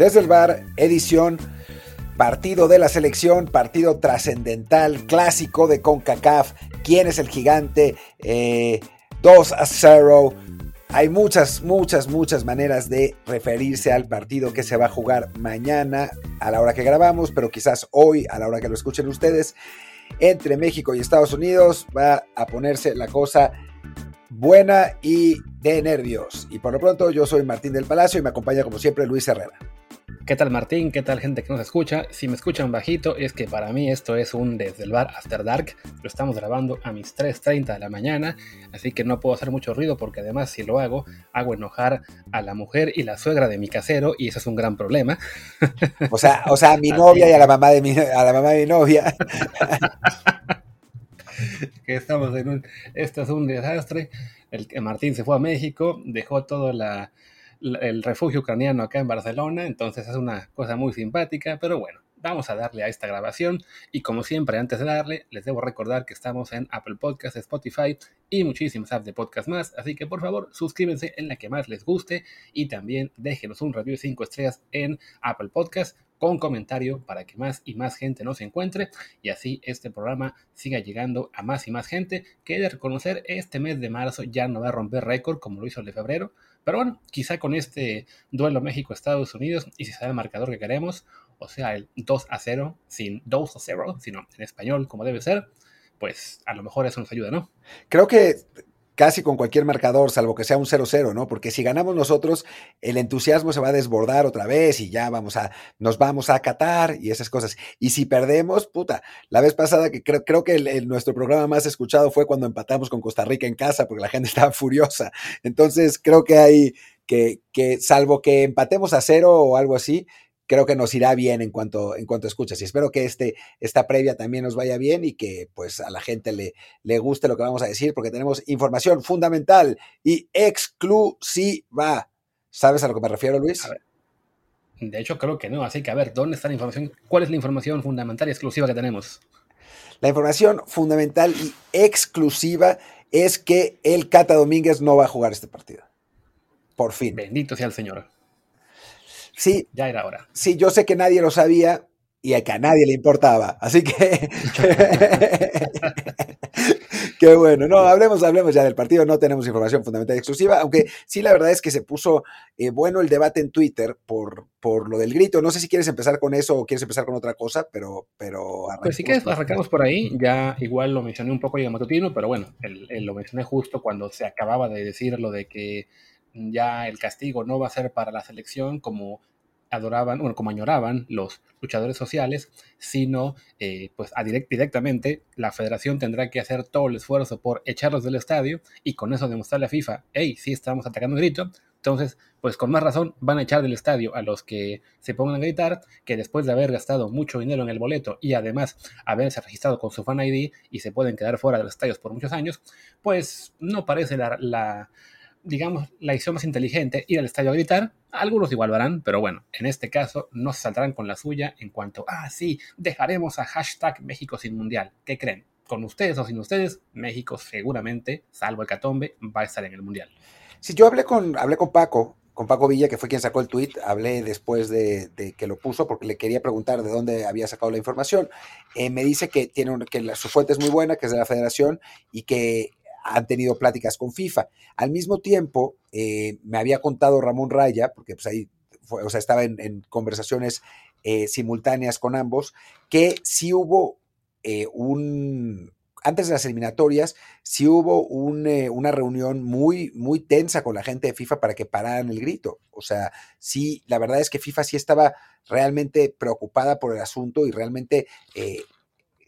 Desde el bar, edición partido de la selección, partido trascendental, clásico de CONCACAF, quién es el gigante, 2 eh, a 0. Hay muchas, muchas, muchas maneras de referirse al partido que se va a jugar mañana a la hora que grabamos, pero quizás hoy a la hora que lo escuchen ustedes, entre México y Estados Unidos va a ponerse la cosa buena y de nervios. Y por lo pronto yo soy Martín del Palacio y me acompaña como siempre Luis Herrera. ¿Qué tal Martín? ¿Qué tal gente que nos escucha? Si me escuchan bajito es que para mí esto es un desde el bar After Dark. Lo estamos grabando a mis 3.30 de la mañana, así que no puedo hacer mucho ruido porque además si lo hago, hago enojar a la mujer y la suegra de mi casero y eso es un gran problema. O sea, o sea a mi novia y a la mamá de mi, a la mamá de mi novia. que estamos en un... Esto es un desastre. El que Martín se fue a México, dejó todo la el refugio ucraniano acá en Barcelona, entonces es una cosa muy simpática, pero bueno, vamos a darle a esta grabación y como siempre antes de darle les debo recordar que estamos en Apple Podcasts, Spotify y muchísimas apps de podcast más, así que por favor suscríbanse en la que más les guste y también déjenos un review de 5 estrellas en Apple Podcasts con comentario para que más y más gente nos encuentre y así este programa siga llegando a más y más gente que de reconocer este mes de marzo ya no va a romper récord como lo hizo el de febrero pero bueno, quizá con este duelo México-Estados Unidos y si sale el marcador que queremos, o sea, el 2 a 0, sin 2 a 0, sino en español como debe ser, pues a lo mejor eso nos ayuda, ¿no? Creo que casi con cualquier marcador, salvo que sea un 0-0, ¿no? Porque si ganamos nosotros, el entusiasmo se va a desbordar otra vez y ya vamos a, nos vamos a acatar y esas cosas. Y si perdemos, puta, la vez pasada que creo, que el, nuestro programa más escuchado fue cuando empatamos con Costa Rica en casa, porque la gente estaba furiosa. Entonces creo que hay que, que salvo que empatemos a cero o algo así, creo que nos irá bien en cuanto, en cuanto escuchas. Y espero que este, esta previa también nos vaya bien y que pues a la gente le, le guste lo que vamos a decir, porque tenemos información fundamental y exclusiva. ¿Sabes a lo que me refiero, Luis? De hecho, creo que no. Así que, a ver, ¿dónde está la información? ¿Cuál es la información fundamental y exclusiva que tenemos? La información fundamental y exclusiva es que el Cata Domínguez no va a jugar este partido. Por fin. Bendito sea el Señor. Sí. Ya era hora. Sí, yo sé que nadie lo sabía y a que a nadie le importaba. Así que. Qué bueno. No, hablemos, hablemos ya del partido. No tenemos información fundamental exclusiva, aunque sí, la verdad es que se puso eh, bueno el debate en Twitter por, por lo del grito. No sé si quieres empezar con eso o quieres empezar con otra cosa, pero. pero pues sí que arrancamos por ahí. Ya igual lo mencioné un poco ya matutino, pero bueno, lo mencioné justo cuando se acababa de decir lo de que ya el castigo no va a ser para la selección como adoraban, bueno, como añoraban los luchadores sociales, sino eh, pues a directamente la federación tendrá que hacer todo el esfuerzo por echarlos del estadio y con eso demostrarle a FIFA, hey, sí estamos atacando grito, entonces pues con más razón van a echar del estadio a los que se pongan a gritar, que después de haber gastado mucho dinero en el boleto y además haberse registrado con su fan ID y se pueden quedar fuera de los estadios por muchos años, pues no parece la digamos, la acción más inteligente, ir al estadio a gritar. Algunos igual lo harán, pero bueno, en este caso no se saldrán con la suya en cuanto, ah, sí, dejaremos a hashtag México sin mundial. ¿Qué creen? Con ustedes o sin ustedes, México seguramente, salvo el Catombe, va a estar en el mundial. Sí, yo hablé con, hablé con Paco, con Paco Villa, que fue quien sacó el tweet, hablé después de, que lo puso porque le quería preguntar de dónde había sacado la información. Eh, me dice que, tiene que su fuente es muy buena, que es de la federación y que han tenido pláticas con FIFA. Al mismo tiempo, eh, me había contado Ramón Raya, porque pues ahí o sea, estaba en, conversaciones eh, simultáneas con ambos, que sí hubo eh, un, antes de las eliminatorias, sí hubo una reunión muy, muy tensa con la gente de FIFA para que pararan el grito. O sea, sí, la verdad es que FIFA sí estaba realmente preocupada por el asunto y realmente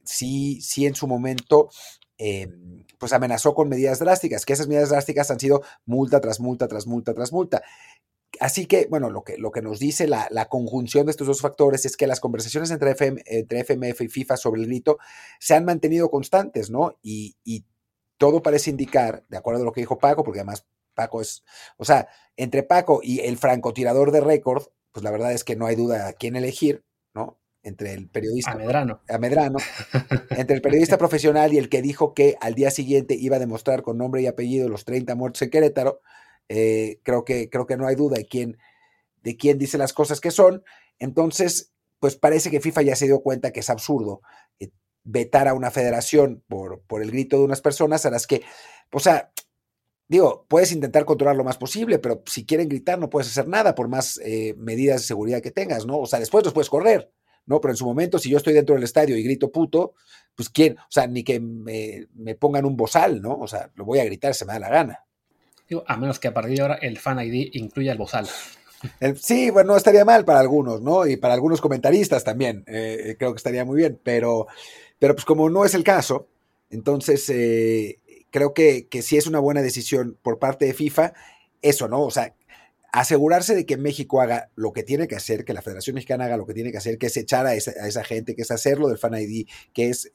sí, sí en su momento Em, pues amenazó con medidas drásticas, que esas medidas drásticas han sido multa tras multa, tras multa, tras multa. Así que, bueno, lo que, lo que nos dice la, conjunción de estos dos factores es que las conversaciones entre, entre FMF y FIFA sobre el grito se han mantenido constantes, ¿no? Y, y, todo parece indicar, de acuerdo a lo que dijo Paco, porque además Paco es, o sea, entre Paco y el francotirador de récord, pues la verdad es que no hay duda a quién elegir. Entre el periodista. A Medrano. A Medrano. entre el periodista profesional y el que dijo que al día siguiente iba a demostrar con nombre y apellido los 30 muertos en Querétaro. Eh, creo, que, creo que no hay duda de quién, de quién dice las cosas que son. Entonces, pues parece que FIFA ya se dio cuenta que es absurdo eh, vetar a una federación por, por el grito de unas personas a las que, o sea, digo, puedes intentar controlar lo más posible, pero si quieren gritar no puedes hacer nada por más eh, medidas de seguridad que tengas, ¿no? O sea, después los puedes correr, ¿no? Pero en su momento, si yo estoy dentro del estadio y grito puto, pues quién, o sea, ni que me, me pongan un bozal, ¿no? O sea, lo voy a gritar, se me da la gana. Digo, a menos que a partir de ahora el fan ID incluya el bozal. sí, bueno, estaría mal para algunos, ¿no? Y para algunos comentaristas también, eh, eh, creo que estaría muy bien, pero, pero pues como no es el caso, entonces eh, creo que, que sí es una buena decisión por parte de FIFA eso, ¿no? O sea, asegurarse de que México haga lo que tiene que hacer, que la Federación Mexicana haga lo que tiene que hacer, que es echar a esa, a esa gente, que es hacerlo del Fan ID, que es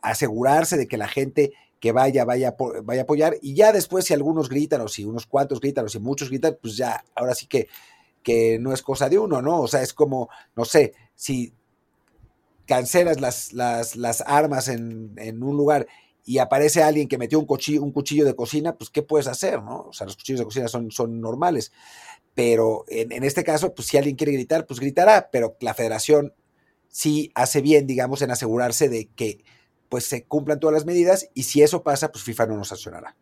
asegurarse de que la gente que vaya, vaya, vaya a apoyar. Y ya después, si algunos gritan, o si unos cuantos gritan, o si muchos gritan, pues ya, ahora sí que, que no es cosa de uno, ¿no? O sea, es como, no sé, si cancelas las, las, las armas en, en, un lugar y aparece alguien que metió un cuchillo, de cocina, pues ¿qué puedes hacer, no? O sea, los cuchillos de cocina son, normales. Pero en, en este caso, pues si alguien quiere gritar, pues gritará, pero la federación sí hace bien, digamos, en asegurarse de que pues se cumplan todas las medidas y si eso pasa, pues FIFA no nos sancionará.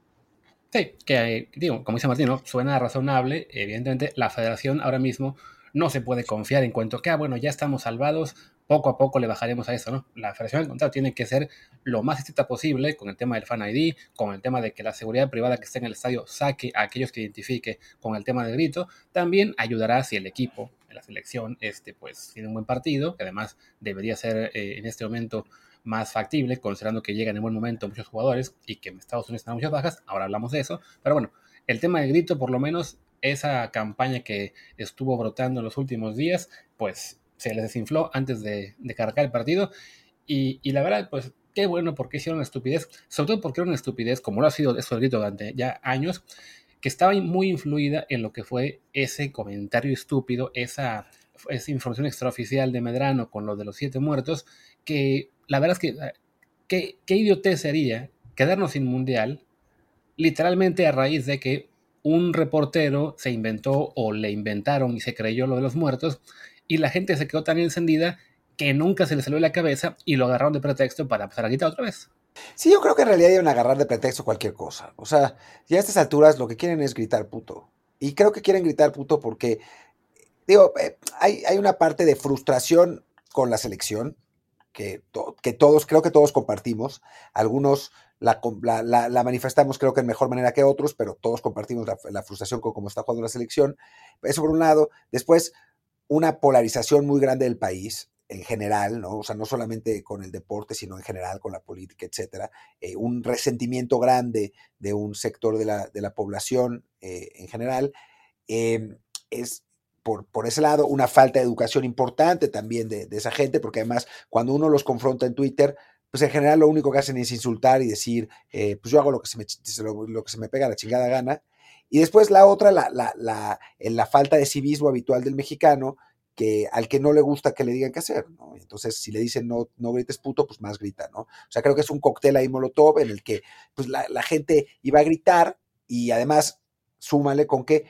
Sí, que digo, como dice Martín, suena razonable. Evidentemente, la federación ahora mismo no se puede confiar en cuanto que, ah, bueno, ya estamos salvados, poco a poco le bajaremos a eso, ¿no? La federación, al contrario, tiene que ser lo más estricta posible con el tema del Fan ID, con el tema de que la seguridad privada que esté en el estadio saque a aquellos que identifique con el tema del grito. También ayudará si el equipo, la selección, este, pues tiene un buen partido, que además debería ser eh, en este momento más factible, considerando que llegan en buen momento muchos jugadores y que en Estados Unidos están muchas bajas. Ahora hablamos de eso. Pero bueno, el tema del grito, por lo menos esa campaña que estuvo brotando en los últimos días, pues se les desinfló antes de, cargar el partido. Y, la verdad, pues qué bueno porque hicieron una estupidez, sobre todo porque era una estupidez, como lo ha sido eso grito durante ya años, que estaba muy influida en lo que fue ese comentario estúpido, esa, esa información extraoficial de Medrano con lo de los siete muertos, que la verdad es que eh, qué, qué idiotez sería quedarnos sin mundial literalmente a raíz de que un reportero se inventó o le inventaron y se creyó lo de los muertos y la gente se quedó tan encendida que nunca se le salió de la cabeza y lo agarraron de pretexto para pasar a gritar otra vez. Sí, yo creo que en realidad deben agarrar de pretexto cualquier cosa. O sea, ya a estas alturas lo que quieren es gritar puto. Y creo que quieren gritar puto porque, digo, eh, hay, hay una parte de frustración con la selección, que, que, todos, creo que todos compartimos. Algunos la, la, la, manifestamos creo que en mejor manera que otros, pero todos compartimos la, frustración con cómo está jugando la selección. Eso por un lado. Después, una polarización muy grande del país en general, ¿no? O sea, no solamente con el deporte, sino en general con la política, etcétera. Eh, un resentimiento grande de un sector de la, de la población eh, en general. Eh, es, por, por, ese lado, una falta de educación importante también de, esa gente, porque además cuando uno los confronta en Twitter, pues en general lo único que hacen es insultar y decir, eh, pues yo hago lo que, se me, lo, que se me pega la chingada gana. Y después la otra, la, la, la, la, falta de civismo habitual del mexicano, que al que no le gusta que le digan qué hacer, ¿no? Entonces, si le dicen no, no grites puto, pues más grita, ¿no? O sea, creo que es un cóctel ahí molotov en el que pues la, la gente iba a gritar y además súmale con que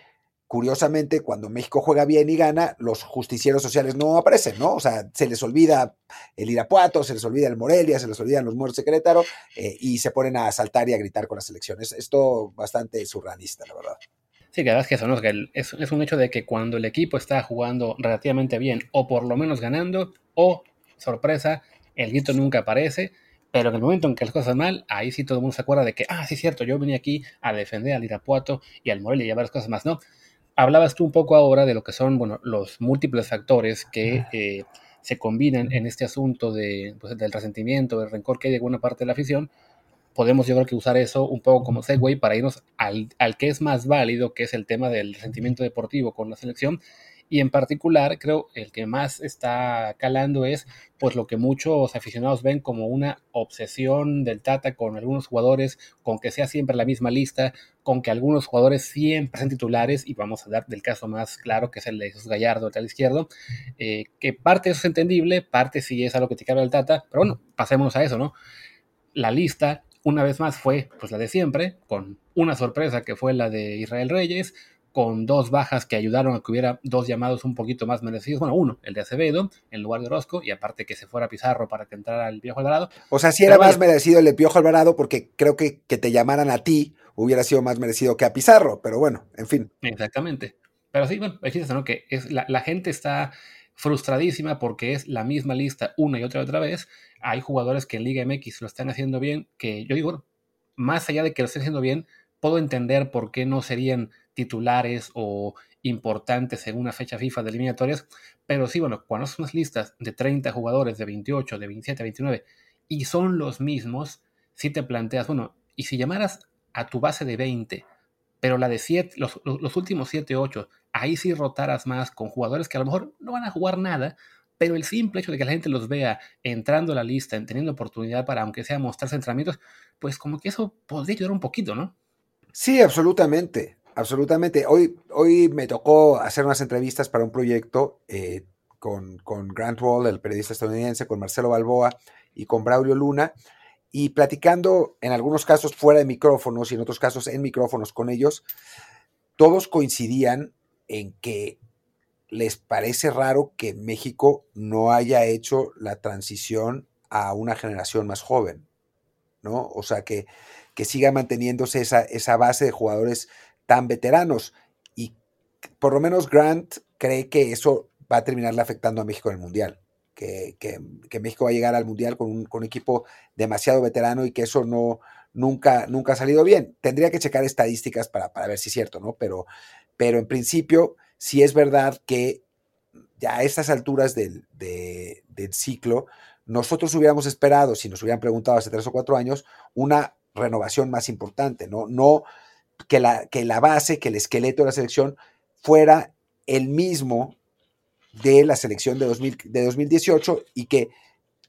curiosamente, cuando México juega bien y gana, los justicieros sociales no aparecen, ¿no? O sea, se les olvida el Irapuato, se les olvida el Morelia, se les olvidan los muertos de Querétaro eh, y se ponen a saltar y a gritar con las elecciones. Esto bastante surrealista, la verdad. Sí, que verdad es que eso, ¿no? es, es un hecho de que cuando el equipo está jugando relativamente bien, o por lo menos ganando, o, sorpresa, el grito nunca aparece, pero en el momento en que las cosas van mal, ahí sí todo el mundo se acuerda de que, ah, sí cierto, yo venía aquí a defender al Irapuato y al Morelia y a varias cosas más, ¿no? Hablabas tú un poco ahora de lo que son bueno, los múltiples factores que eh, se combinan en este asunto de, pues, del resentimiento, del rencor que hay de buena parte de la afición. Podemos yo creo que usar eso un poco como segue para irnos al, al que es más válido, que es el tema del resentimiento deportivo con la selección y en particular creo el que más está calando es pues lo que muchos aficionados ven como una obsesión del Tata con algunos jugadores, con que sea siempre la misma lista, con que algunos jugadores siempre sean titulares y vamos a dar del caso más claro que es el de Jesús Gallardo, el izquierdo, eh, que parte es entendible, parte sí es algo que te cabe el Tata, pero bueno, pasémonos a eso, ¿no? La lista una vez más fue pues la de siempre, con una sorpresa que fue la de Israel Reyes, con dos bajas que ayudaron a que hubiera dos llamados un poquito más merecidos. Bueno, uno, el de Acevedo, en lugar de Orozco, y aparte que se fuera Pizarro para que entrara el Piojo Alvarado. O sea, si era más merecido el de Piojo Alvarado, porque creo que que te llamaran a ti hubiera sido más merecido que a Pizarro, pero bueno, en fin. Exactamente. Pero sí, bueno, fíjense, ¿no? Que es, la, la gente está frustradísima porque es la misma lista una y otra y otra vez. Hay jugadores que en Liga MX lo están haciendo bien, que yo digo, más allá de que lo estén haciendo bien, puedo entender por qué no serían titulares o importantes en una fecha FIFA de eliminatorias, pero sí, bueno, cuando son unas listas de 30 jugadores, de 28, de 27, 29, y son los mismos, si te planteas, bueno, y si llamaras a tu base de 20, pero la de 7, los, los últimos 7, 8, ahí sí rotaras más con jugadores que a lo mejor no van a jugar nada, pero el simple hecho de que la gente los vea entrando a la lista, teniendo oportunidad para, aunque sea mostrarse entrenamientos, pues como que eso podría ayudar un poquito, ¿no? Sí, absolutamente, absolutamente. Hoy, hoy me tocó hacer unas entrevistas para un proyecto eh, con, con, Grant Wall, el periodista estadounidense, con Marcelo Balboa y con Braulio Luna, y platicando en algunos casos fuera de micrófonos y en otros casos en micrófonos con ellos, todos coincidían en que les parece raro que México no haya hecho la transición a una generación más joven, ¿no? O sea, que, que siga manteniéndose esa, esa base de jugadores tan veteranos. Y por lo menos Grant cree que eso va a terminarle afectando a México en el Mundial. Que, México va a llegar al Mundial con un, equipo demasiado veterano y que eso no nunca, nunca ha salido bien. Tendría que checar estadísticas para, para ver si es cierto, ¿no? Pero, pero en principio, sí es verdad que ya a estas alturas del, del ciclo, nosotros hubiéramos esperado, si nos hubieran preguntado hace tres o cuatro años, una renovación más importante, no, no que, la, que la base, que el esqueleto de la selección fuera el mismo de la selección de, 2000, de 2018 y que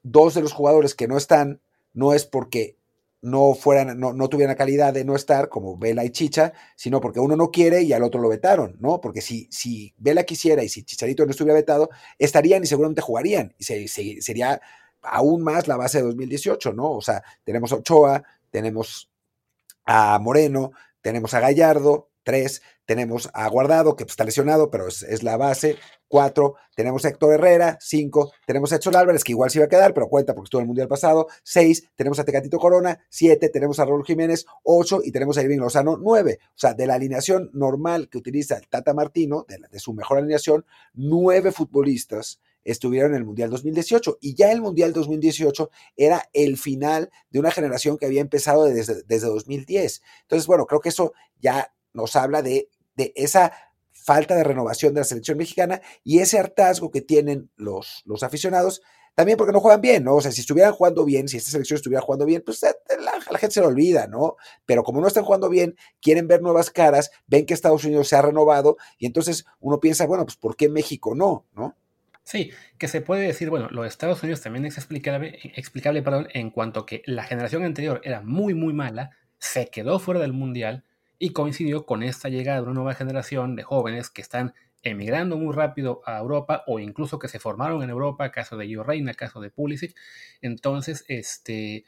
dos de los jugadores que no están no es porque no fueran, no, no, tuvieran la calidad de no estar, como Vela y Chicha, sino porque uno no quiere y al otro lo vetaron, ¿no? Porque si, si Vela quisiera y si Chicharito no estuviera vetado, estarían y seguramente jugarían. Y sería aún más la base de 2018, ¿no? O sea, tenemos a Ochoa, tenemos a Moreno, tenemos a Gallardo, tres, tenemos a Guardado, que está lesionado, pero es, la base, cuatro, tenemos a Héctor Herrera, cinco, tenemos a Edson Álvarez, que igual se iba a quedar, pero cuenta porque estuvo en el Mundial pasado, seis, tenemos a Tecatito Corona, siete, tenemos a Raúl Jiménez, ocho, y tenemos a Irving Lozano, nueve. O sea, de la alineación normal que utiliza el Tata Martino, de, de su mejor alineación, nueve futbolistas estuvieron en el Mundial 2018 y ya el Mundial 2018 era el final de una generación que había empezado desde, desde 2010. Entonces, bueno, creo que eso ya nos habla de, de esa falta de renovación de la selección mexicana y ese hartazgo que tienen los, los aficionados, también porque no juegan bien, ¿no? O sea, si estuvieran jugando bien, si esta selección estuviera jugando bien, pues eh, la, la, gente se lo olvida, ¿no? Pero como no están jugando bien, quieren ver nuevas caras, ven que Estados Unidos se ha renovado y entonces uno piensa, bueno, pues ¿por qué México no? ¿No? Sí, que se puede decir, bueno, lo de Estados Unidos también es explicable, explicable perdón, en cuanto que la generación anterior era muy, muy mala, se quedó fuera del Mundial y coincidió con esta llegada de una nueva generación de jóvenes que están emigrando muy rápido a Europa o incluso que se formaron en Europa, caso de Gio Reina, caso de Pulisic. Entonces, este,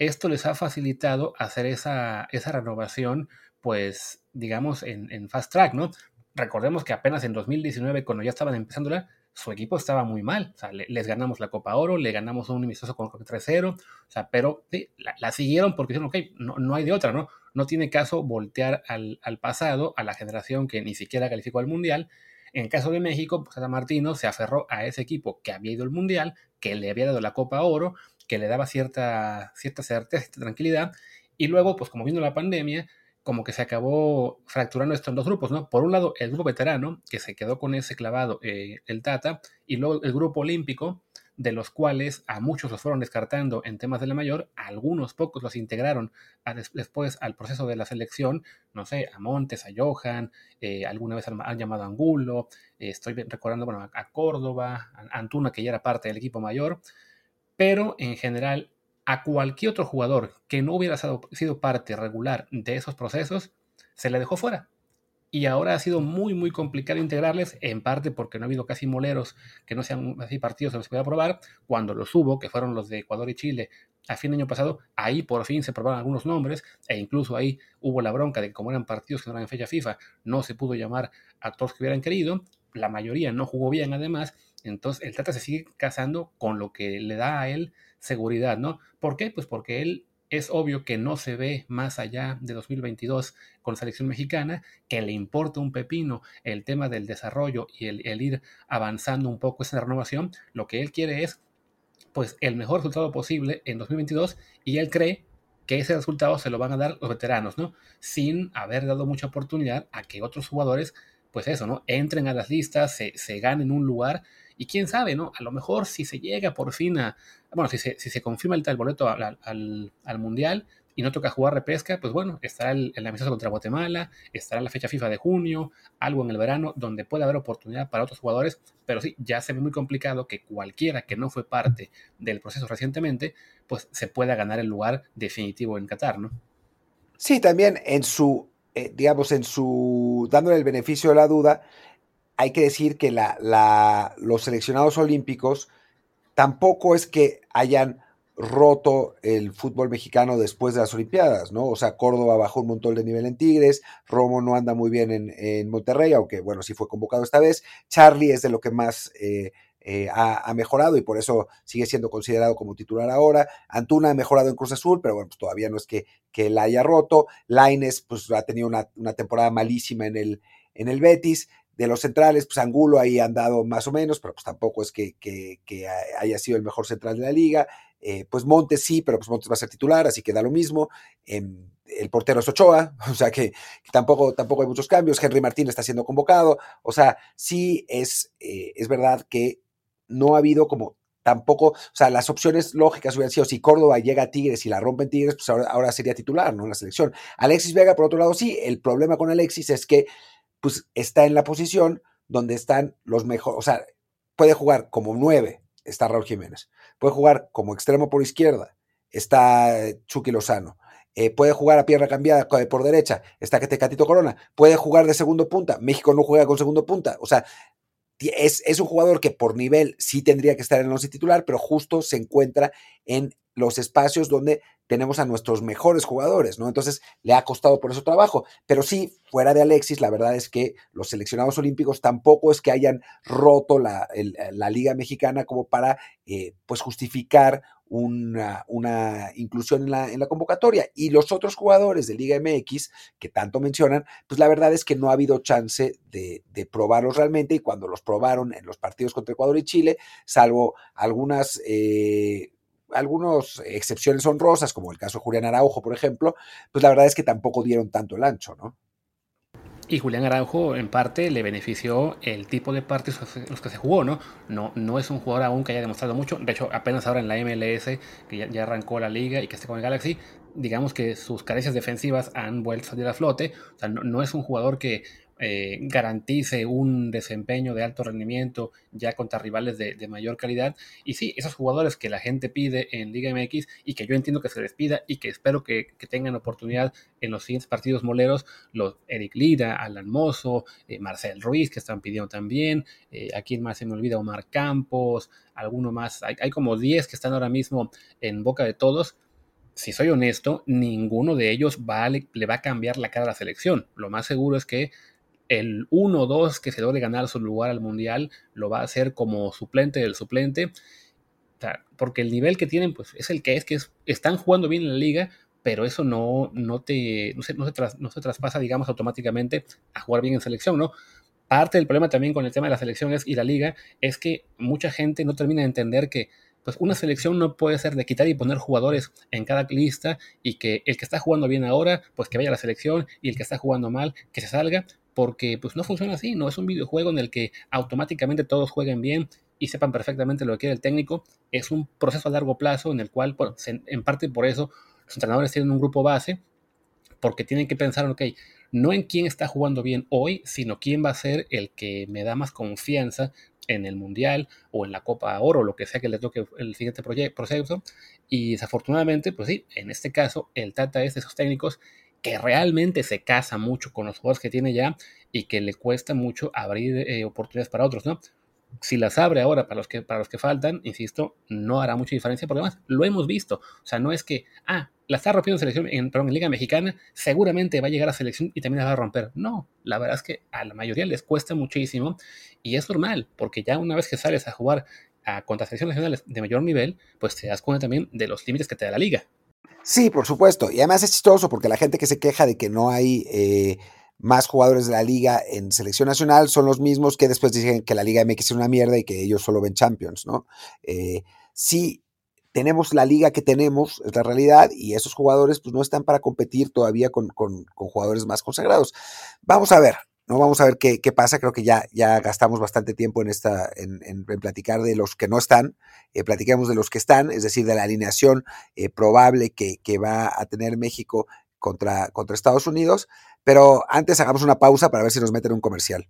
esto les ha facilitado hacer esa, esa renovación, pues, digamos, en, en fast track, ¿no? Recordemos que apenas en 2019, cuando ya estaban empezando la su equipo estaba muy mal. O sea, les ganamos la Copa Oro, le ganamos un amistoso con 3-0, o sea, pero sí, la, siguieron porque dijeron, ok, no, no, hay de otra, ¿no? No tiene caso voltear al, al, pasado, a la generación que ni siquiera calificó al Mundial. En el caso de México, pues San Martino se aferró a ese equipo que había ido al Mundial, que le había dado la Copa Oro, que le daba cierta, cierta certeza, cierta tranquilidad, y luego, pues como vino la pandemia, como que se acabó fracturando esto en dos grupos, ¿no? Por un lado, el grupo veterano, que se quedó con ese clavado, eh, el Tata, y luego el grupo olímpico, de los cuales a muchos los fueron descartando en temas de la mayor, a algunos pocos los integraron después al proceso de la selección, no sé, a Montes, a Johan, eh, alguna vez han, llamado a Angulo, eh, estoy recordando, bueno, a, a Córdoba, a Antuna, que ya era parte del equipo mayor, pero en general a cualquier otro jugador que no hubiera sido parte regular de esos procesos, se le dejó fuera. y ahora ha sido muy, muy complicado integrarles, en parte porque no ha habido casi moleros que no sean así partidos en los pueda probar. Cuando los hubo, que fueron los de Ecuador y Chile a fin de año pasado, ahí por fin se probaron algunos nombres, e incluso ahí hubo la bronca de que como eran partidos que no eran en fecha FIFA, no se pudo llamar a todos que hubieran querido. La mayoría no jugó bien además, entonces el Tata se sigue casando con lo que le da a él seguridad, ¿no? ¿Por qué? Pues porque él es obvio que no se ve más allá de 2022 con la selección mexicana, que le importa un pepino el tema del desarrollo y el, ir avanzando un poco esa renovación. Lo que él quiere es, pues, el mejor resultado posible en 2022 y él cree que ese resultado se lo van a dar los veteranos, ¿no? Sin haber dado mucha oportunidad a que otros jugadores, pues eso, ¿no? Entren a las listas, se, se ganen un lugar y quién sabe, ¿no? A lo mejor si se llega por fin a, bueno, si se, si se confirma el, boleto al, al, Mundial y no toca jugar repesca, pues bueno, estará el, el amistoso contra Guatemala, estará la fecha FIFA de junio, algo en el verano, donde puede haber oportunidad para otros jugadores, pero sí, ya se ve muy complicado que cualquiera que no fue parte del proceso recientemente, pues se pueda ganar el lugar definitivo en Qatar, ¿no? Sí, también en su, eh, digamos, en su, dándole el beneficio de la duda, hay que decir que la, los seleccionados olímpicos tampoco es que hayan roto el fútbol mexicano después de las Olimpiadas, ¿no? O sea, Córdoba bajó un montón de nivel en Tigres, Romo no anda muy bien en, Monterrey, aunque bueno, sí fue convocado esta vez, Charlie es de lo que más eh, eh, ha, mejorado y por eso sigue siendo considerado como titular ahora, Antuna ha mejorado en Cruz Azul, pero bueno, pues todavía no es que, que la haya roto, Laines pues ha tenido una, una temporada malísima en el, en el Betis, de los centrales, pues Angulo ahí han dado más o menos, pero pues tampoco es que, haya sido el mejor central de la liga. Eh, pues Montes sí, pero pues Montes va a ser titular, así que da lo mismo. Em, el portero es Ochoa, o sea que, tampoco, tampoco hay muchos cambios. Henry Martín está siendo convocado, o sea, sí es, eh, es verdad que no ha habido como tampoco, o sea, las opciones lógicas hubieran sido si Córdoba llega a Tigres y la rompen Tigres, pues ahora, ahora sería titular, ¿no? En la selección. Alexis Vega, por otro lado, sí, el problema con Alexis es que pues está en la posición donde están los mejores, o sea, puede jugar como nueve, está Raúl Jiménez, puede jugar como extremo por izquierda, está Chucky Lozano, eh, puede jugar a pierna cambiada por derecha, está Catito Corona, puede jugar de segundo punta, México no juega con segundo punta, o sea, es, es, un jugador que por nivel sí tendría que estar en el once titular, pero justo se encuentra en los espacios donde tenemos a nuestros mejores jugadores, ¿no? Entonces le ha costado por eso trabajo. Pero sí, fuera de Alexis, la verdad es que los seleccionados olímpicos tampoco es que hayan roto la, Liga Mexicana como para eh, pues justificar una, una inclusión en la, en la, convocatoria. Y los otros jugadores de Liga MX que tanto mencionan, pues la verdad es que no ha habido chance de, de probarlos realmente y cuando los probaron en los partidos contra Ecuador y Chile, salvo algunas... Eh, algunas excepciones honrosas, como el caso de Julián Araujo, por ejemplo, pues la verdad es que tampoco dieron tanto el ancho, ¿no? Y Julián Araujo, en parte, le benefició el tipo de partidos los que se jugó, ¿no? No, no es un jugador aún que haya demostrado mucho. De hecho, apenas ahora en la MLS, que ya, arrancó la liga y que está con el Galaxy, digamos que sus carencias defensivas han vuelto a salir a flote. O sea, no es un jugador que eh, garantice un desempeño de alto rendimiento ya contra rivales de, mayor calidad. Y sí, esos jugadores que la gente pide en Liga MX y que yo entiendo que se les pida y que espero que, tengan oportunidad en los siguientes partidos moleros, los Eric Lira, Alan Mozo, eh, Marcel Ruiz, que están pidiendo también, eh, aquí más se me olvida Omar Campos, alguno más, hay, como 10 que están ahora mismo en boca de todos si soy honesto, ninguno de ellos va, le, va a cambiar la cara a la selección. Lo más seguro es que el 1 o 2 que se logre ganar su lugar al mundial lo va a hacer como suplente del suplente. porque el nivel que tienen pues, es el que es, que están jugando bien en la liga, pero eso no, no, te, no, se, no, se traspasa, digamos, automáticamente a jugar bien en selección, ¿no? Parte del problema también con el tema de las selecciones y la liga es que mucha gente no termina de entender que pues una selección no puede ser de quitar y poner jugadores en cada lista y que el que está jugando bien ahora, pues que vaya a la selección y el que está jugando mal, que se salga, porque pues no funciona así, no es un videojuego en el que automáticamente todos jueguen bien y sepan perfectamente lo que quiere el técnico, es un proceso a largo plazo en el cual, en parte por eso los entrenadores tienen un grupo base, porque tienen que pensar, ok, no en quién está jugando bien hoy, sino quién va a ser el que me da más confianza en el Mundial o en la Copa Oro, lo que sea que le toque el siguiente proceso. Y desafortunadamente, pues sí, en este caso, el Tata es de esos técnicos que realmente se casa mucho con los jugadores que tiene ya y que le cuesta mucho abrir eh, oportunidades para otros, ¿no? Si las abre ahora para los, que, para los que faltan, insisto, no hará mucha diferencia porque además lo hemos visto. O sea, no es que, ah, la está rompiendo en selección, en, perdón, en Liga Mexicana, seguramente va a llegar a selección y también la va a romper. No, la verdad es que a la mayoría les cuesta muchísimo y es normal, porque ya una vez que sales a jugar a contra selecciones nacionales de mayor nivel, pues te das cuenta también de los límites que te da la liga. Sí, por supuesto. Y además es chistoso porque la gente que se queja de que no hay eh, más jugadores de la liga en selección nacional son los mismos que después dicen que la Liga MX es una mierda y que ellos solo ven Champions, ¿no? Eh, sí, tenemos la liga que tenemos, es la realidad, y esos jugadores pues no están para competir todavía con, con, jugadores más consagrados. Vamos a ver, ¿no? Vamos a ver qué, qué, pasa. Creo que ya, ya gastamos bastante tiempo en, esta, en, en, platicar de los que no están. Eh, platiquemos de los que están, es decir, de la alineación eh, probable que, que, va a tener México contra, contra Estados Unidos. Pero antes hagamos una pausa para ver si nos meten un comercial.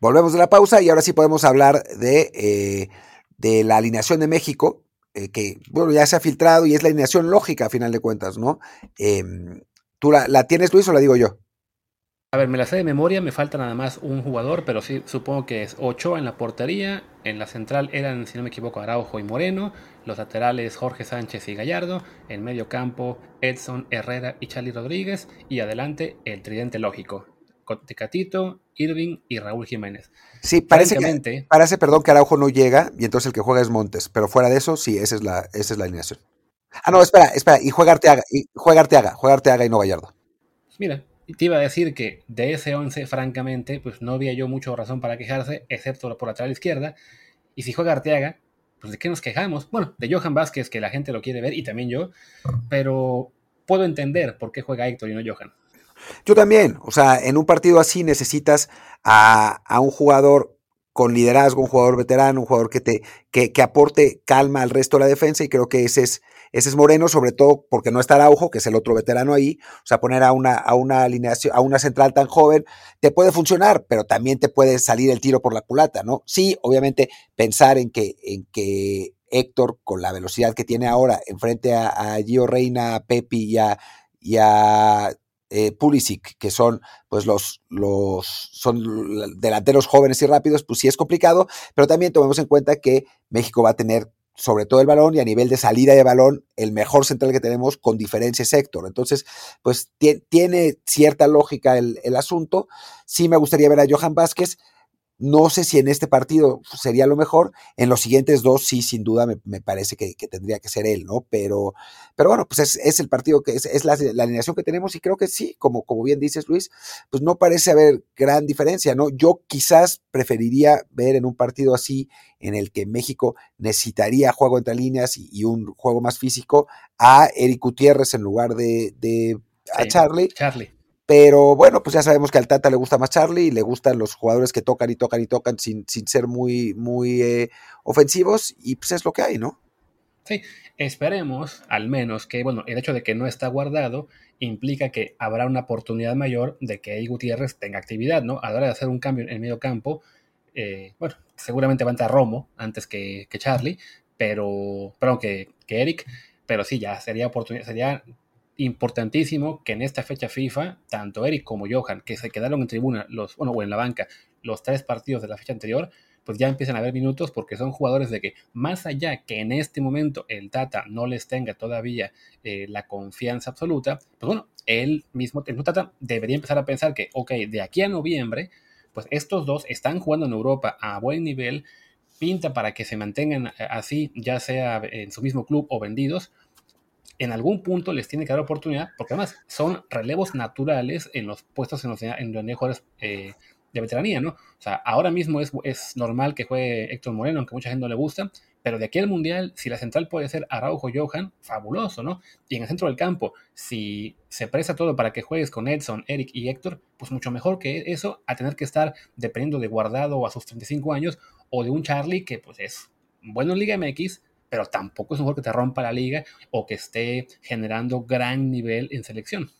Volvemos de la pausa y ahora sí podemos hablar de eh, de la alineación de México, eh, que bueno, ya se ha filtrado y es la alineación lógica a final de cuentas, ¿no? Em, ¿Tú la, tienes, Luis, o la digo yo? A ver, me la sé de memoria, me falta nada más un jugador, pero sí supongo que es Ochoa en la portería, en la central eran, si no me equivoco, Araujo y Moreno, los laterales Jorge Sánchez y Gallardo, en medio campo Edson, Herrera y Charlie Rodríguez, y adelante el tridente lógico, Tecatito, Irving y Raúl Jiménez. Sí, parece que, parece, perdón, que Araujo no llega y entonces el que juega es Montes, pero fuera de eso, sí, esa es la, esa es la alineación. Ah, no, espera, espera, y juega Arteaga, y juega Arteaga, juega Arteaga y no Gallardo. Mira, te iba a decir que de ese 11, francamente, pues no había yo mucha razón para quejarse, excepto por la lateral izquierda, y si juega Arteaga, pues de qué nos quejamos? Bueno, de Johan Vázquez, que la gente lo quiere ver, y también yo, pero puedo entender por qué juega Héctor y no Johan. Yo también, o sea, en un partido así necesitas a, un jugador con liderazgo, un jugador veterano, un jugador que te que, que, aporte calma al resto de la defensa y creo que ese es ese es Moreno, sobre todo porque no está Araujo, que es el otro veterano ahí, o sea, poner a una a una alineación a una central tan joven te puede funcionar, pero también te puede salir el tiro por la culata, ¿no? Sí, obviamente pensar en que en que Héctor con la velocidad que tiene ahora enfrente a, Gio Reina, a Pepi y a, y eh, Pulisic, que son pues los, los son delanteros jóvenes y rápidos, pues sí es complicado, pero también tomemos en cuenta que México va a tener sobre todo el balón y a nivel de salida de balón, el mejor central que tenemos con diferencia sector. Entonces, pues tiene cierta lógica el, el asunto. Sí me gustaría ver a Johan Vázquez. No sé si en este partido sería lo mejor. En los siguientes dos, sí, sin duda, me, parece que, tendría que ser él, ¿no? Pero, pero bueno, pues es, el partido que es, la, alineación que tenemos y creo que sí, como, como bien dices, Luis, pues no parece haber gran diferencia, ¿no? Yo quizás preferiría ver en un partido así, en el que México necesitaría juego entre líneas y, un juego más físico, a Eric Gutiérrez en lugar de, de a Charlie. Charlie. Pero bueno, pues ya sabemos que al Tata le gusta más Charlie y le gustan los jugadores que tocan y tocan y tocan sin, sin ser muy, muy eh, ofensivos y pues es lo que hay, ¿no? Sí, esperemos al menos que, bueno, el hecho de que no está guardado implica que habrá una oportunidad mayor de que Gutiérrez tenga actividad, ¿no? A la hora de hacer un cambio en el medio campo, eh, bueno, seguramente va a entrar Romo antes que, que Charlie, pero, perdón, que, que Eric, pero sí, ya sería oportunidad, sería importantísimo que en esta fecha FIFA, tanto Eric como Johan, que se quedaron en tribuna, los, bueno, o en la banca, los tres partidos de la fecha anterior, pues ya empiezan a haber minutos porque son jugadores de que más allá que en este momento el Tata no les tenga todavía eh, la confianza absoluta, pues bueno, él mismo, el Tata debería empezar a pensar que, ok, de aquí a noviembre, pues estos dos están jugando en Europa a buen nivel, pinta para que se mantengan eh, así, ya sea en su mismo club o vendidos, en algún punto les tiene que dar oportunidad, porque además son relevos naturales en los puestos en los, en los mejores eh, de veteranía, ¿no? O sea, ahora mismo es, es normal que juegue Héctor Moreno, aunque mucha gente no le gusta, pero de aquí al Mundial, si la central puede ser Araujo Johan, fabuloso, ¿no? Y en el centro del campo, si se presta todo para que juegues con Edson, Eric y Héctor, pues mucho mejor que eso a tener que estar dependiendo de Guardado a sus 35 años o de un Charlie que pues es bueno en Liga MX, pero tampoco es un jugador que te rompa la liga o que esté generando gran nivel en selección.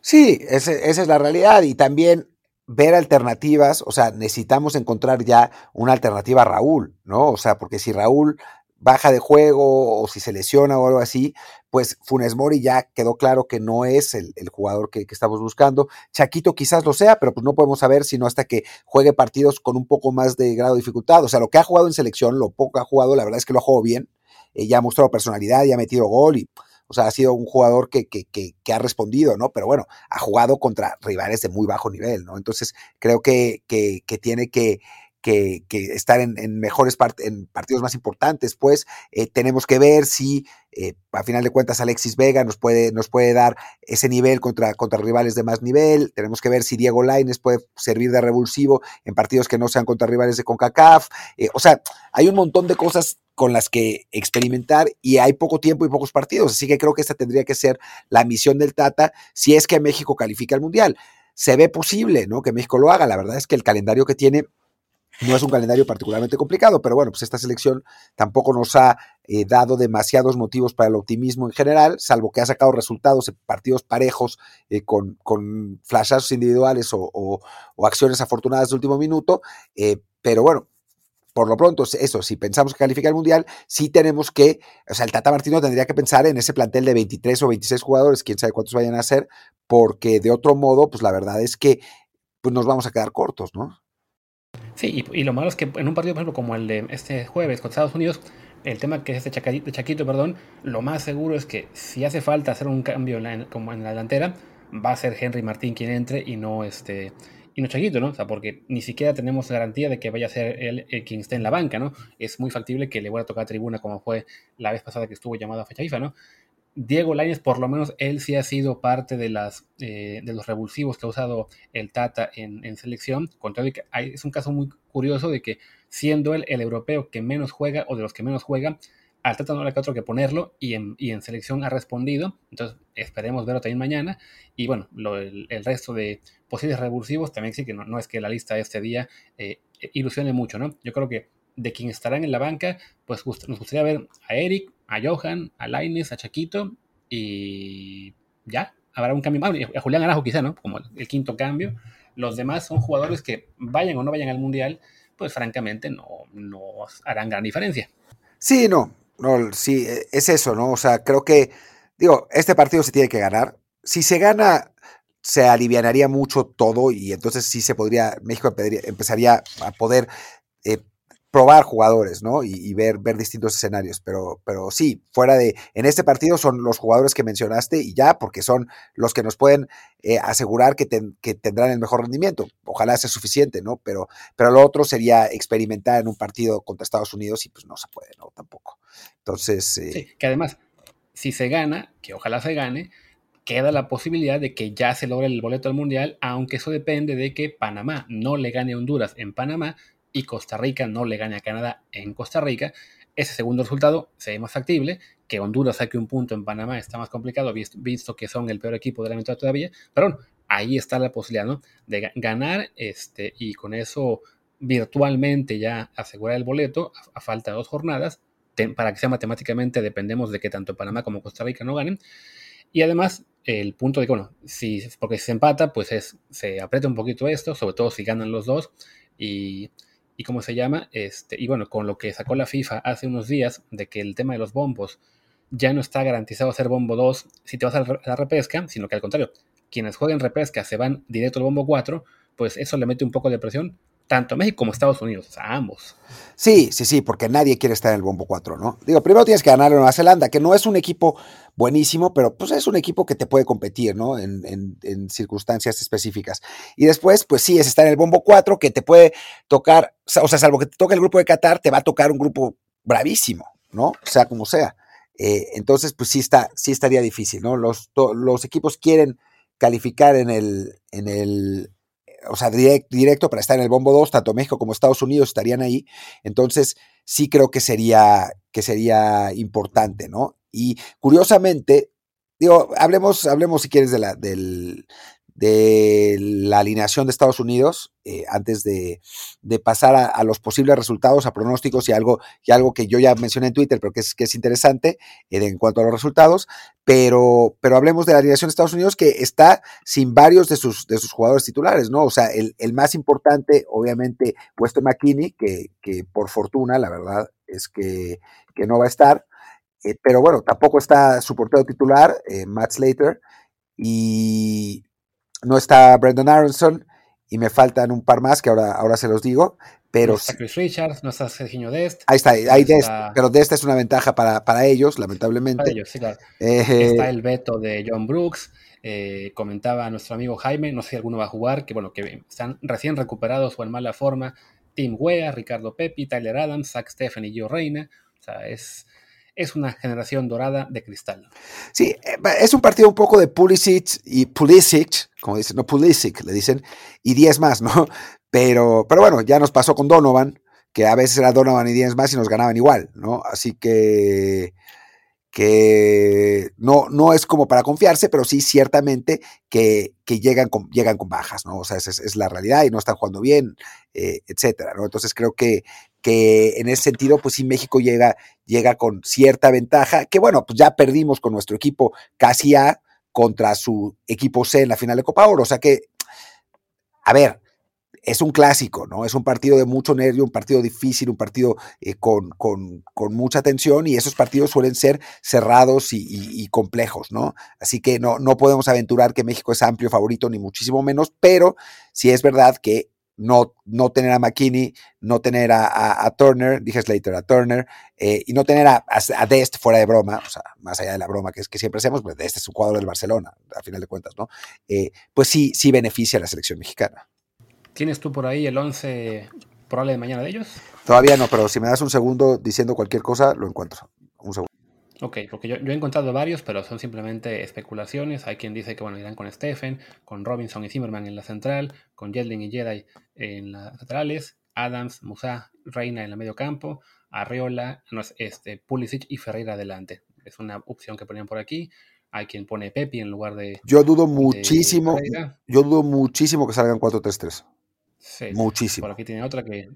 Sí, esa es la realidad y también ver alternativas, o sea, necesitamos encontrar ya una alternativa a Raúl, ¿no? O sea, porque si Raúl baja de juego o si se lesiona o algo así, pues Funes Mori ya quedó claro que no es el, jugador que, estamos buscando. Chaquito quizás lo sea, pero pues no podemos saber sino hasta que juegue partidos con un poco más de grado de dificultad. O sea, lo que ha jugado en selección, lo poco que ha jugado, la verdad es que lo ha jugado bien. Eh, ya ha mostrado personalidad, ya ha metido gol y, o sea, ha sido un jugador que, que, que, ha respondido, ¿no? Pero bueno, ha jugado contra rivales de muy bajo nivel, ¿no? Entonces, creo que, que tiene que, que, estar en, mejores en partidos más importantes, pues eh, tenemos que ver si eh, a final de cuentas Alexis Vega nos puede, nos puede dar ese nivel contra, contra rivales de más nivel, tenemos que ver si Diego Laines puede servir de revulsivo en partidos que no sean contra rivales de CONCACAF, eh, o sea, hay un montón de cosas con las que experimentar y hay poco tiempo y pocos partidos, así que creo que esta tendría que ser la misión del Tata si es que México califica al Mundial. Se ve posible, ¿no? Que México lo haga. La verdad es que el calendario que tiene no es un calendario particularmente complicado, pero bueno, pues esta selección tampoco nos ha eh, dado demasiados motivos para el optimismo en general, salvo que ha sacado resultados en partidos parejos eh, con, con flashazos individuales o, acciones afortunadas de último minuto. Eh, pero bueno, por lo pronto, eso, si pensamos que califica el Mundial, sí tenemos que, o sea, el Tata Martino tendría que pensar en ese plantel de 23 o 26 jugadores, quién sabe cuántos vayan a ser, porque de otro modo, pues la verdad es que pues nos vamos a quedar cortos, ¿no? Sí, y, lo malo es que en un partido, por ejemplo, como el de este jueves con Estados Unidos, el tema que es de Chaquito, Chaquito, perdón, lo más seguro es que si hace falta hacer un cambio como en la delantera, va a ser Henry Martín quien entre y no este y no Chaquito, ¿no? O sea, porque ni siquiera tenemos garantía de que vaya a ser él quien esté en la banca, ¿no? Es muy factible que le vuelva a tocar tribuna como fue la vez pasada que estuvo llamado a fecha FIFA, ¿no? Diego Lainez, por lo menos él sí ha sido parte de, eh, los revulsivos que ha usado el Tata en, selección, contrario que es un caso muy curioso de que siendo él el europeo que menos juega o de los que menos juega, al Tata no le queda otro que ponerlo y en, en, selección ha respondido, entonces esperemos verlo también mañana y bueno, el, resto de posibles revulsivos también sí que no, es que la lista de este día eh, ilusione mucho, ¿no? Yo creo que de quien estarán en la banca, pues nos gustaría ver a Eric, a Johan, a Laines, a Chaquito y ya, habrá un cambio más. A Julián Arajo quizá, ¿no? Como el, quinto cambio. Los demás son jugadores que vayan o no vayan al Mundial, pues francamente no, no harán gran diferencia. Sí, no, no, sí, e, es eso, ¿no? O sea, creo que, digo, este partido se tiene que ganar. Si se gana, se alivianaría mucho todo y entonces sí se podría, México empezaría a poder eh, probar jugadores, ¿no? Y, ver, ver distintos escenarios. Pero, pero sí, fuera de. En este partido son los jugadores que mencionaste y ya, porque son los que nos pueden eh, asegurar que, tendrán el mejor rendimiento. Ojalá sea suficiente, ¿no? Pero, pero lo otro sería experimentar en un partido contra Estados Unidos y pues no se puede, ¿no? Tampoco. Entonces. Eh, sí, que además, si se gana, que ojalá se gane, queda la posibilidad de que ya se logre el boleto al Mundial, aunque eso depende de que Panamá no le gane a Honduras en Panamá y Costa Rica no le gane a Canadá en Costa Rica, ese segundo resultado se ve más factible, que Honduras saque un punto en Panamá está más complicado, visto, que son el peor equipo de la mitad todavía, pero bueno, ahí está la posibilidad, ¿no? De ganar este, y con eso virtualmente ya asegurar el boleto a, falta de dos jornadas, para que sea matemáticamente dependemos de que tanto Panamá como Costa Rica no ganen, y además el punto de que, bueno, si, porque si se empata, pues es, se aprieta un poquito esto, sobre todo si ganan los dos, y y cómo se llama, este, y bueno, con lo que sacó la FIFA hace unos días de que el tema de los bombos ya no está garantizado ser bombo 2 si te vas a la repesca, sino que al contrario, quienes jueguen repesca se van directo al bombo 4, pues eso le mete un poco de presión tanto México como Estados Unidos, ambos. Sí, sí, sí, porque nadie quiere estar en el bombo 4, ¿no? Digo, primero tienes que ganar a Nueva Zelanda, que no es un equipo buenísimo, pero pues es un equipo que te puede competir, ¿no? En, circunstancias específicas. Y después, pues sí, es estar en el bombo 4, que te puede tocar, o sea, salvo que te toque el grupo de Qatar, te va a tocar un grupo bravísimo, ¿no? Sea como sea. Eh, entonces, pues sí, está, sí estaría difícil, ¿no? Los, los equipos quieren calificar en el, en el o sea, directo para estar en el bombo 2, tanto México como Estados Unidos estarían ahí. Entonces, sí creo que sería, que sería importante, ¿no? Y curiosamente, digo, hablemos, hablemos si quieres de la, del, de la alineación de Estados Unidos eh, antes de, pasar a, los posibles resultados, a pronósticos y algo, y algo que yo ya mencioné en Twitter, pero que es, que es interesante eh, en cuanto a los resultados. Pero, pero hablemos de la alineación de Estados Unidos que está sin varios de sus, de sus jugadores titulares, ¿no? O sea, el, más importante, obviamente, Weston McKinney, que, que por fortuna, la verdad, es que, que no va a estar. Eh, pero bueno, tampoco está su portero titular, Matt Slater, y no está Brandon Aronson, y me faltan un par más que ahora, ahora se los digo. Pero no está Chris Richards, no está Sergio Dest. Ahí está, hay Dest, pero Dest es una ventaja para, para ellos, lamentablemente. Para ellos, sí, claro. está el veto de John Brooks. Eh, comentaba nuestro amigo Jaime, no sé si alguno va a jugar, que bueno, que están recién recuperados o en mala forma. Tim Wea, Ricardo Pepi, Tyler Adams, Zach Stephen y Joe Reina. O sea, es, es una generación dorada de cristal. Sí, eh, es un partido un poco de Pulisic y Pulisic, como dicen, no Pulisic, le dicen, y 10 más, ¿no? Pero, pero bueno, ya nos pasó con Donovan, que a veces era Donovan y 10 más y nos ganaban igual, ¿no? Así que que no, no es como para confiarse, pero sí ciertamente que, que llegan, con, llegan con bajas, ¿no? O sea, esa es, la realidad y no están jugando bien, eh, etcétera, ¿no? Entonces creo que, que en ese sentido, pues sí, México llega, llega con cierta ventaja, que bueno, pues ya perdimos con nuestro equipo casi A contra su equipo C en la final de Copa Oro, o sea que, a ver, es un clásico, ¿no? Es un partido de mucho nervio, un partido difícil, un partido eh, con, con, con, mucha tensión y esos partidos suelen ser cerrados y, y, complejos, ¿no? Así que no, no podemos aventurar que México es amplio favorito, ni muchísimo menos, pero sí es verdad que no, no tener a McKinney, no tener a, a, Turner, dije Slater, a Turner, eh, y no tener a, a, Dest fuera de broma, o sea, más allá de la broma que, es, que siempre hacemos, pues Dest es un jugador del Barcelona, a final de cuentas, ¿no? Eh, pues sí, sí beneficia a la selección mexicana. ¿Tienes tú por ahí el 11 probable de mañana de ellos? Todavía no, pero si me das un segundo diciendo cualquier cosa, lo encuentro. Un segundo. Ok, porque yo, he encontrado varios, pero son simplemente especulaciones. Hay quien dice que bueno, irán con Stephen, con Robinson y Zimmerman en la central, con Yeldin y Jedi en las laterales, Adams, Musa, Reina en el medio campo, Arreola, no, este, Pulisic y Ferreira adelante. Es una opción que ponían por aquí. Hay quien pone Pepi en lugar de. Yo dudo muchísimo. yo dudo muchísimo que salgan 4-3-3. Muchísimo. Por aquí tiene otra que,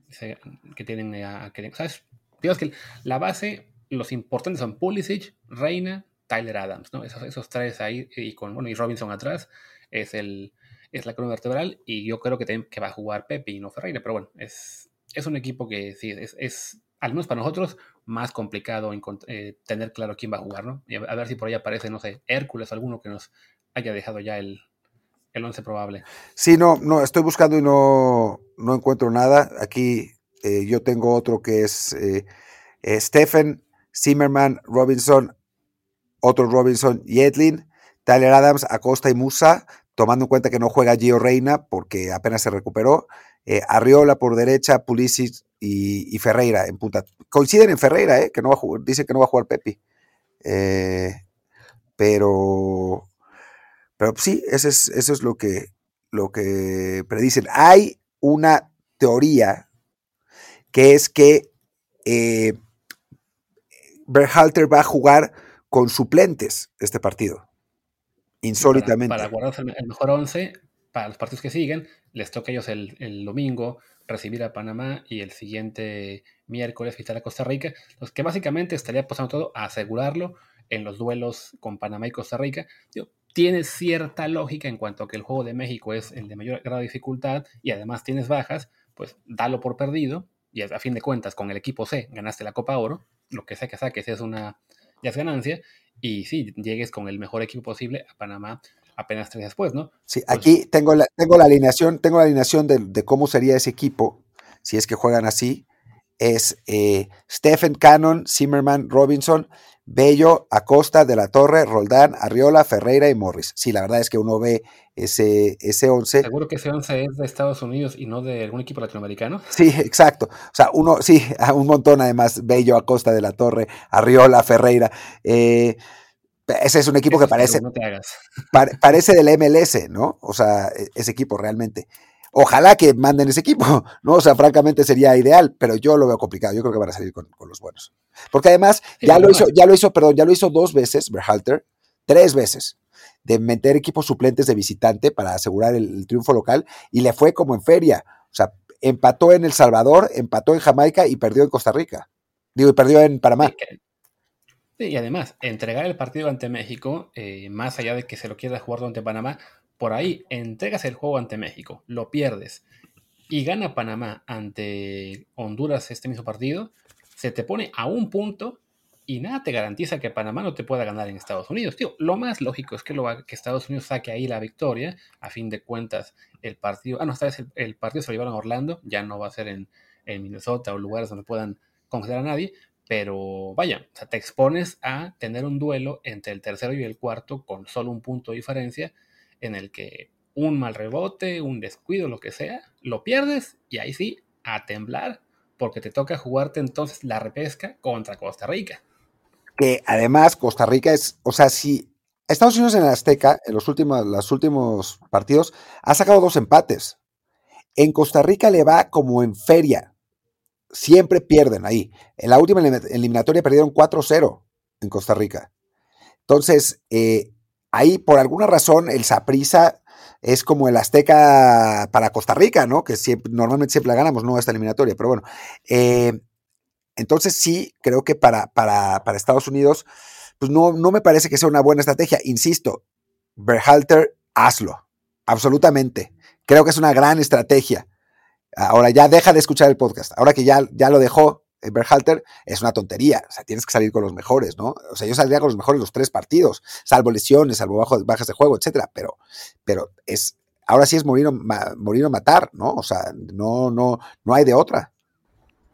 que tienen a, ¿sabes? Digamos que la base, los importantes son Pulisic, Reina, Tyler Adams, ¿no? Esos, esos tres ahí y con bueno, y Robinson atrás es el es la columna vertebral y yo creo que, que va a jugar Pepe y no Ferreira, pero bueno, es, es un equipo que sí, es, es al menos para nosotros, más complicado eh, tener claro quién va a jugar, ¿no? Y a, ver si por ahí aparece, no sé, Hércules, alguno que nos haya dejado ya el, el once probable. Sí, no, no, estoy buscando y no, no encuentro nada. Aquí eh, yo tengo otro que es eh, Stephen, Zimmerman, Robinson, otro Robinson y Tyler Adams, Acosta y Musa, tomando en cuenta que no juega Gio Reina porque apenas se recuperó. Arriola por derecha, Pulisic y, Ferreira en punta. Coinciden en Ferreira, que no va a jugar, dice que no va a jugar Pepi. pero pero sí, eso es, eso es lo, que, lo que predicen. Hay una teoría que es que eh, Berhalter va a jugar con suplentes este partido. Insólitamente. Para, guardar el mejor 11, para los partidos que siguen, les toca a ellos el, domingo recibir a Panamá y el siguiente miércoles visitar a Costa Rica. Los que básicamente estaría apostando todo a asegurarlo en los duelos con Panamá y Costa Rica tiene cierta lógica en cuanto a que el juego de México es el de mayor grado de dificultad y además tienes bajas, pues dalo por perdido y a fin de cuentas con el equipo C ganaste la Copa Oro, lo que sea que saques es una ya es ganancia y sí, llegues con el mejor equipo posible a Panamá apenas tres después, ¿no? Sí, pues aquí tengo la, tengo la alineación, tengo la alineación de, cómo sería ese equipo si es que juegan así. Es eh, Stephen Cannon, Zimmerman, Robinson, Bello, Acosta, De la Torre, Roldán, Arriola, Ferreira y Morris. Sí, la verdad es que uno ve ese, ese 11. Seguro que ese 11 es de Estados Unidos y no de algún equipo latinoamericano. Sí, exacto. O sea, uno, sí, un montón además. Bello, Acosta, De la Torre, Arriola, Ferreira. Eh, ese es un equipo que parece, parece del MLS, ¿no? O sea, e, ese equipo realmente. Ojalá que manden ese equipo, ¿no? O sea, francamente sería ideal, pero yo lo veo complicado. Yo creo que van a salir con, los buenos. Porque además, ya lo hizo, ya lo hizo, perdón, ya lo hizo dos veces, Berhalter, tres veces, de meter equipos suplentes de visitante para asegurar el, triunfo local, y le fue como en feria. O sea, empató en El Salvador, empató en Jamaica y perdió en Costa Rica. Digo, y perdió en Panamá. Sí, y además, entregar el partido ante México, eh, más allá de que se lo quiera jugar ante Panamá, por ahí entregas el juego ante México, lo pierdes y gana Panamá ante Honduras este mismo partido, se te pone a un punto y nada te garantiza que Panamá no te pueda ganar en Estados Unidos. Tío, lo más lógico es que, lo, que Estados Unidos saque ahí la victoria. A fin de cuentas, el partido. Ah, no, esta vez el, partido se lo llevaron a Orlando. Ya no va a ser en, Minnesota o lugares donde puedan considerar a nadie. Pero vaya, te expones a tener un duelo entre el tercero y el cuarto con solo un punto de diferencia en el que un mal rebote, un descuido, lo que sea, lo pierdes y ahí sí, a temblar, porque te toca jugarte entonces la repesca contra Costa Rica que además Costa Rica es, o sea, si Estados Unidos en el Azteca, en los últimos, los últimos partidos, ha sacado dos empates. En Costa Rica le va como en feria. Siempre pierden ahí. En la última eliminatoria perdieron 4-0 en Costa Rica. Entonces, eh, ahí por alguna razón el Saprisa es como el Azteca para Costa Rica, ¿no? Que siempre, normalmente siempre la ganamos, no esta eliminatoria, pero bueno. Eh, entonces sí, creo que para, para, Estados Unidos, pues no, no me parece que sea una buena estrategia. Insisto, Berhalter, hazlo. Absolutamente. Creo que es una gran estrategia. Ahora ya deja de escuchar el podcast. Ahora que ya, ya lo dejó Berhalter, es una tontería. O sea, tienes que salir con los mejores, ¿no? O sea, yo saldría con los mejores los tres partidos, salvo lesiones, salvo bajas de juego, etcétera. Pero, pero es, ahora sí es morir o, morir o matar, ¿no? O sea, no, no, no hay de otra.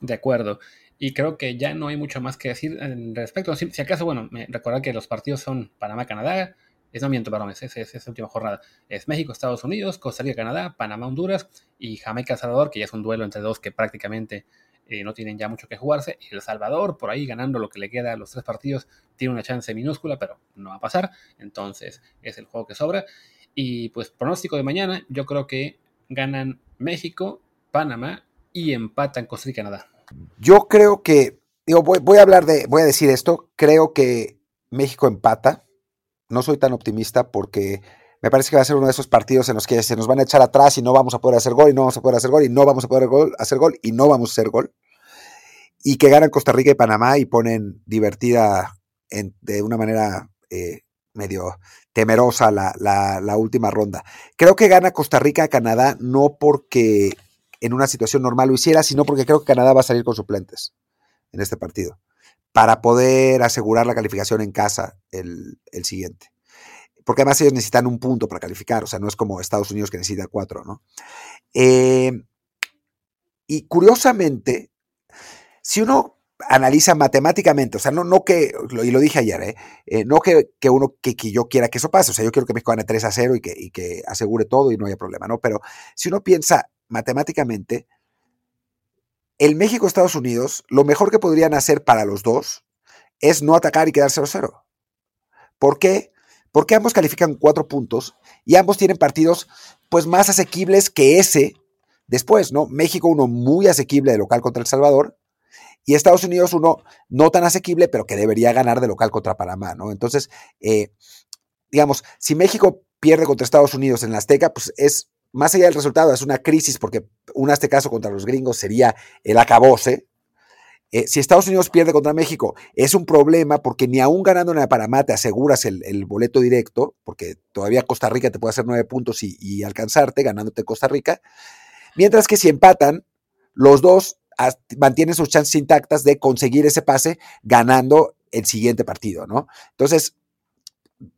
De acuerdo. Y creo que ya no hay mucho más que decir al respecto. Si, acaso, bueno, recordar que los partidos son Panamá-Canadá, es no miento, perdón, es, es, es, última jornada. Es México, Estados Unidos, Costa Rica, Canadá, Panamá, Honduras y Jamaica, Salvador, que ya es un duelo entre dos que prácticamente eh, no tienen ya mucho que jugarse. Y El Salvador, por ahí ganando lo que le queda a los tres partidos, tiene una chance minúscula, pero no va a pasar. Entonces es el juego que sobra. Y pues pronóstico de mañana, yo creo que ganan México, Panamá y empatan Costa Rica, Canadá. Yo creo que, digo, voy, a hablar de, voy a decir esto, creo que México empata. No soy tan optimista porque me parece que va a ser uno de esos partidos en los que se nos van a echar atrás y no vamos a poder hacer gol y no vamos a poder hacer gol y no vamos a poder hacer gol y no vamos a hacer gol. Y que ganan Costa Rica y Panamá y ponen divertida de una manera eh, medio temerosa la, la, última ronda. Creo que gana Costa Rica a Canadá no porque en una situación normal lo hiciera, sino porque creo que Canadá va a salir con suplentes en este partido para poder asegurar la calificación en casa el, siguiente. Porque además ellos necesitan un punto para calificar, o sea, no es como Estados Unidos que necesita cuatro, ¿no? Eh, y curiosamente, si uno analiza matemáticamente, o sea, no, no que, y lo dije ayer, ¿eh? eh no que, uno, que, yo quiera que eso pase, o sea, yo quiero que México gane 3 a 0 y que, y que asegure todo y no haya problema, ¿no? Pero si uno piensa matemáticamente, el México-Estados Unidos, lo mejor que podrían hacer para los dos es no atacar y quedar 0-0. ¿Por qué? Porque ambos califican cuatro puntos y ambos tienen partidos pues más asequibles que ese después, ¿no? México uno muy asequible de local contra El Salvador y Estados Unidos uno no tan asequible, pero que debería ganar de local contra Panamá, ¿no? Entonces, eh, digamos, si México pierde contra Estados Unidos en la Azteca, pues es más allá del resultado, es una crisis porque un este caso contra los gringos sería el acabose. Eh, si Estados Unidos pierde contra México, es un problema porque ni aún ganando en la Panamá aseguras el, boleto directo, porque todavía Costa Rica te puede hacer nueve puntos y, alcanzarte ganándote Costa Rica. Mientras que si empatan, los dos mantienen sus chances intactas de conseguir ese pase ganando el siguiente partido, ¿no? Entonces,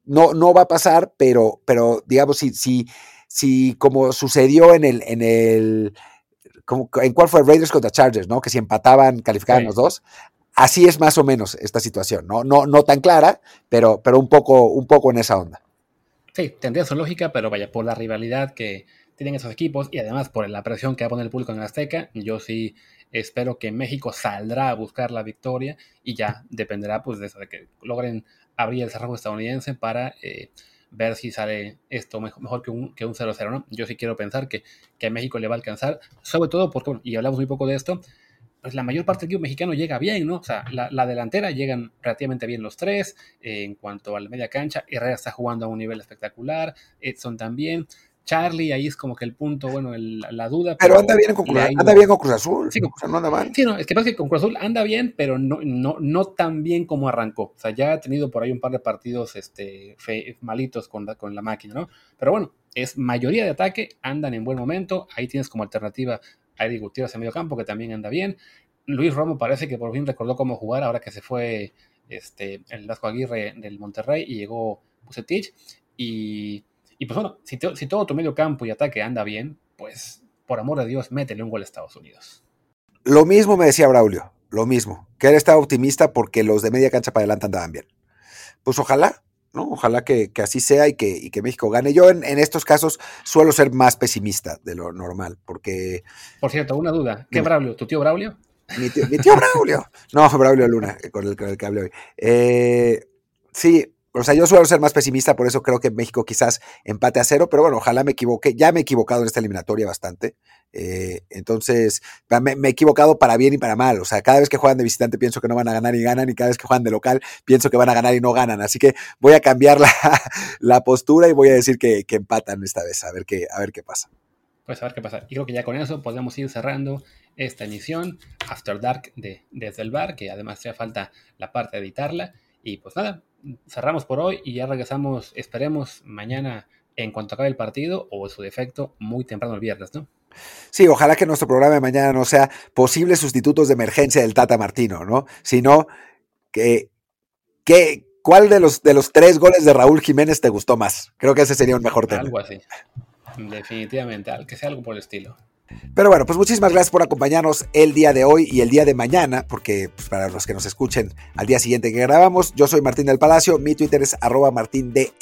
no, no va a pasar, pero, pero digamos, si, si, si como sucedió en el, en el, como, en cuál fue Raiders contra Chargers, ¿no? Que si empataban, calificaban los dos. Así es más o menos esta situación, ¿no? No, no tan clara, pero, pero un, poco, un poco en esa onda. Sí, tendría su lógica, pero vaya, por la rivalidad que tienen esos equipos y además por la presión que va a poner el público en el Azteca, yo sí espero que México saldrá a buscar la victoria y ya dependerá pues de eso, de que logren abrir el cerrojo estadounidense para eh, ver si sale esto mejor, que un, que un 0-0, ¿no? Yo sí quiero pensar que, que, a México le va a alcanzar, sobre todo porque, y hablamos muy poco de esto, pues la mayor parte del equipo mexicano llega bien, ¿no? O sea, la, delantera llegan relativamente bien los tres, eh, en cuanto a la media cancha, Herrera está jugando a un nivel espectacular, Edson también, Charlie, ahí es como que el punto, bueno, la duda. Pero, anda, bien con, anda bien con Cruz Azul. Sí, no anda mal. Sí, no, es que pasa que con Cruz Azul anda bien, pero no, no, no tan bien como arrancó. O sea, ya ha tenido por ahí un par de partidos este, malitos con la, con la máquina, ¿no? Pero bueno, es mayoría de ataque, andan en buen momento. Ahí tienes como alternativa a Eddie Gutiérrez en medio campo, que también anda bien. Luis Romo parece que por fin recordó cómo jugar ahora que se fue este, el Vasco Aguirre del Monterrey y llegó Bucetich. Y, y pues bueno, si, si todo tu medio campo y ataque anda bien, pues por amor de Dios, métele un gol a Estados Unidos. Lo mismo me decía Braulio, lo mismo, que él estaba optimista porque los de media cancha para adelante andaban bien. Pues ojalá, ¿no? Ojalá que, así sea y que, que, México gane. Yo en, estos casos suelo ser más pesimista de lo normal, porque... Por cierto, una duda. ¿Qué Braulio? ¿Tu tío Braulio? Mi tío, Braulio. No, Braulio Luna, con el, con el que hablé hoy. Eh, sí, o sea, yo suelo ser más pesimista, por eso creo que México quizás empate a cero, pero bueno, ojalá me equivoque. Ya me he equivocado en esta eliminatoria bastante. Eh, entonces, me, he equivocado para bien y para mal. O sea, cada vez que juegan de visitante pienso que no van a ganar y ganan, y cada vez que juegan de local pienso que van a ganar y no ganan. Así que voy a cambiar la, la postura y voy a decir que, que, empatan esta vez, a ver qué, a ver qué pasa. Pues a ver qué pasa. Y creo que ya con eso podemos ir cerrando esta emisión After Dark de Desde el Bar, que además hace falta la parte de editarla. Y pues nada, cerramos por hoy y ya regresamos, esperemos, mañana en cuanto acabe el partido o en su defecto muy temprano el viernes, ¿no? Sí, ojalá que nuestro programa de mañana no sea posibles sustitutos de emergencia del Tata Martino, ¿no? Sino que, que ¿cuál de los, de los tres goles de Raúl Jiménez te gustó más? Creo que ese sería un mejor tema. Algo así. Definitivamente, que sea algo por el estilo. Pero bueno, pues muchísimas gracias por acompañarnos el día de hoy y el día de mañana, porque pues, para los que nos escuchen al día siguiente que grabamos, yo soy Martín del Palacio, mi Twitter es arroba martindelp.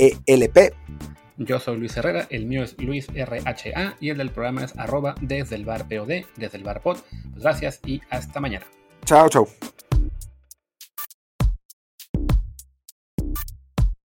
Yo soy Luis Herrera, el mío es Luis RHA y el del programa es arroba desde el bar POD, desde el bar pod. Pues gracias y hasta mañana. Chao, chao.